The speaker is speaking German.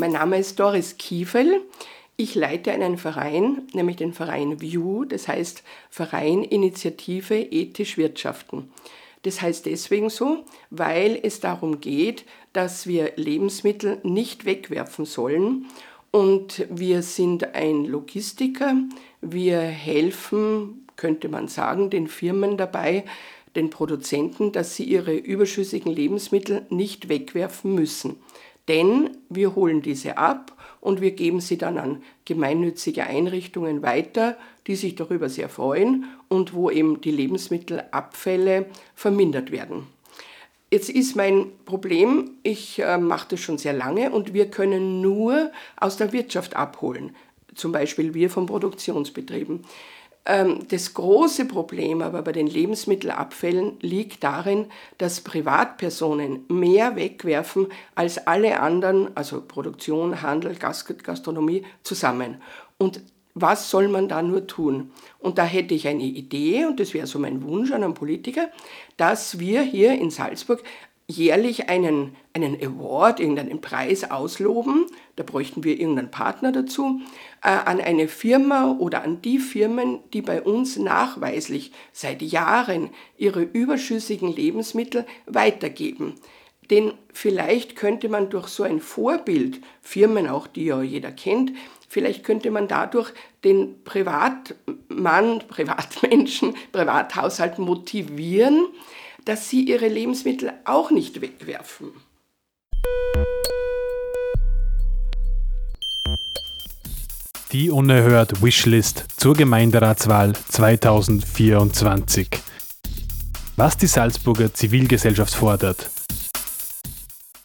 mein Name ist Doris Kiefel. Ich leite einen Verein, nämlich den Verein VIEW, das heißt Verein Initiative Ethisch Wirtschaften. Das heißt deswegen so, weil es darum geht, dass wir Lebensmittel nicht wegwerfen sollen. Und wir sind ein Logistiker. Wir helfen, könnte man sagen, den Firmen dabei, den Produzenten, dass sie ihre überschüssigen Lebensmittel nicht wegwerfen müssen. Denn wir holen diese ab und wir geben sie dann an gemeinnützige Einrichtungen weiter, die sich darüber sehr freuen und wo eben die Lebensmittelabfälle vermindert werden. Jetzt ist mein Problem, ich äh, mache das schon sehr lange und wir können nur aus der Wirtschaft abholen, zum Beispiel wir von Produktionsbetrieben. Ähm, das große Problem aber bei den Lebensmittelabfällen liegt darin, dass Privatpersonen mehr wegwerfen als alle anderen, also Produktion, Handel, Gastronomie zusammen. Und was soll man da nur tun? Und da hätte ich eine Idee, und das wäre so mein Wunsch an einen Politiker, dass wir hier in Salzburg jährlich einen, einen Award, irgendeinen Preis ausloben, da bräuchten wir irgendeinen Partner dazu, äh, an eine Firma oder an die Firmen, die bei uns nachweislich seit Jahren ihre überschüssigen Lebensmittel weitergeben. Denn vielleicht könnte man durch so ein Vorbild, Firmen auch, die ja jeder kennt, vielleicht könnte man dadurch den Privatmann, Privatmenschen, Privathaushalt motivieren, dass sie ihre Lebensmittel auch nicht wegwerfen. Die unerhört Wishlist zur Gemeinderatswahl 2024. Was die Salzburger Zivilgesellschaft fordert.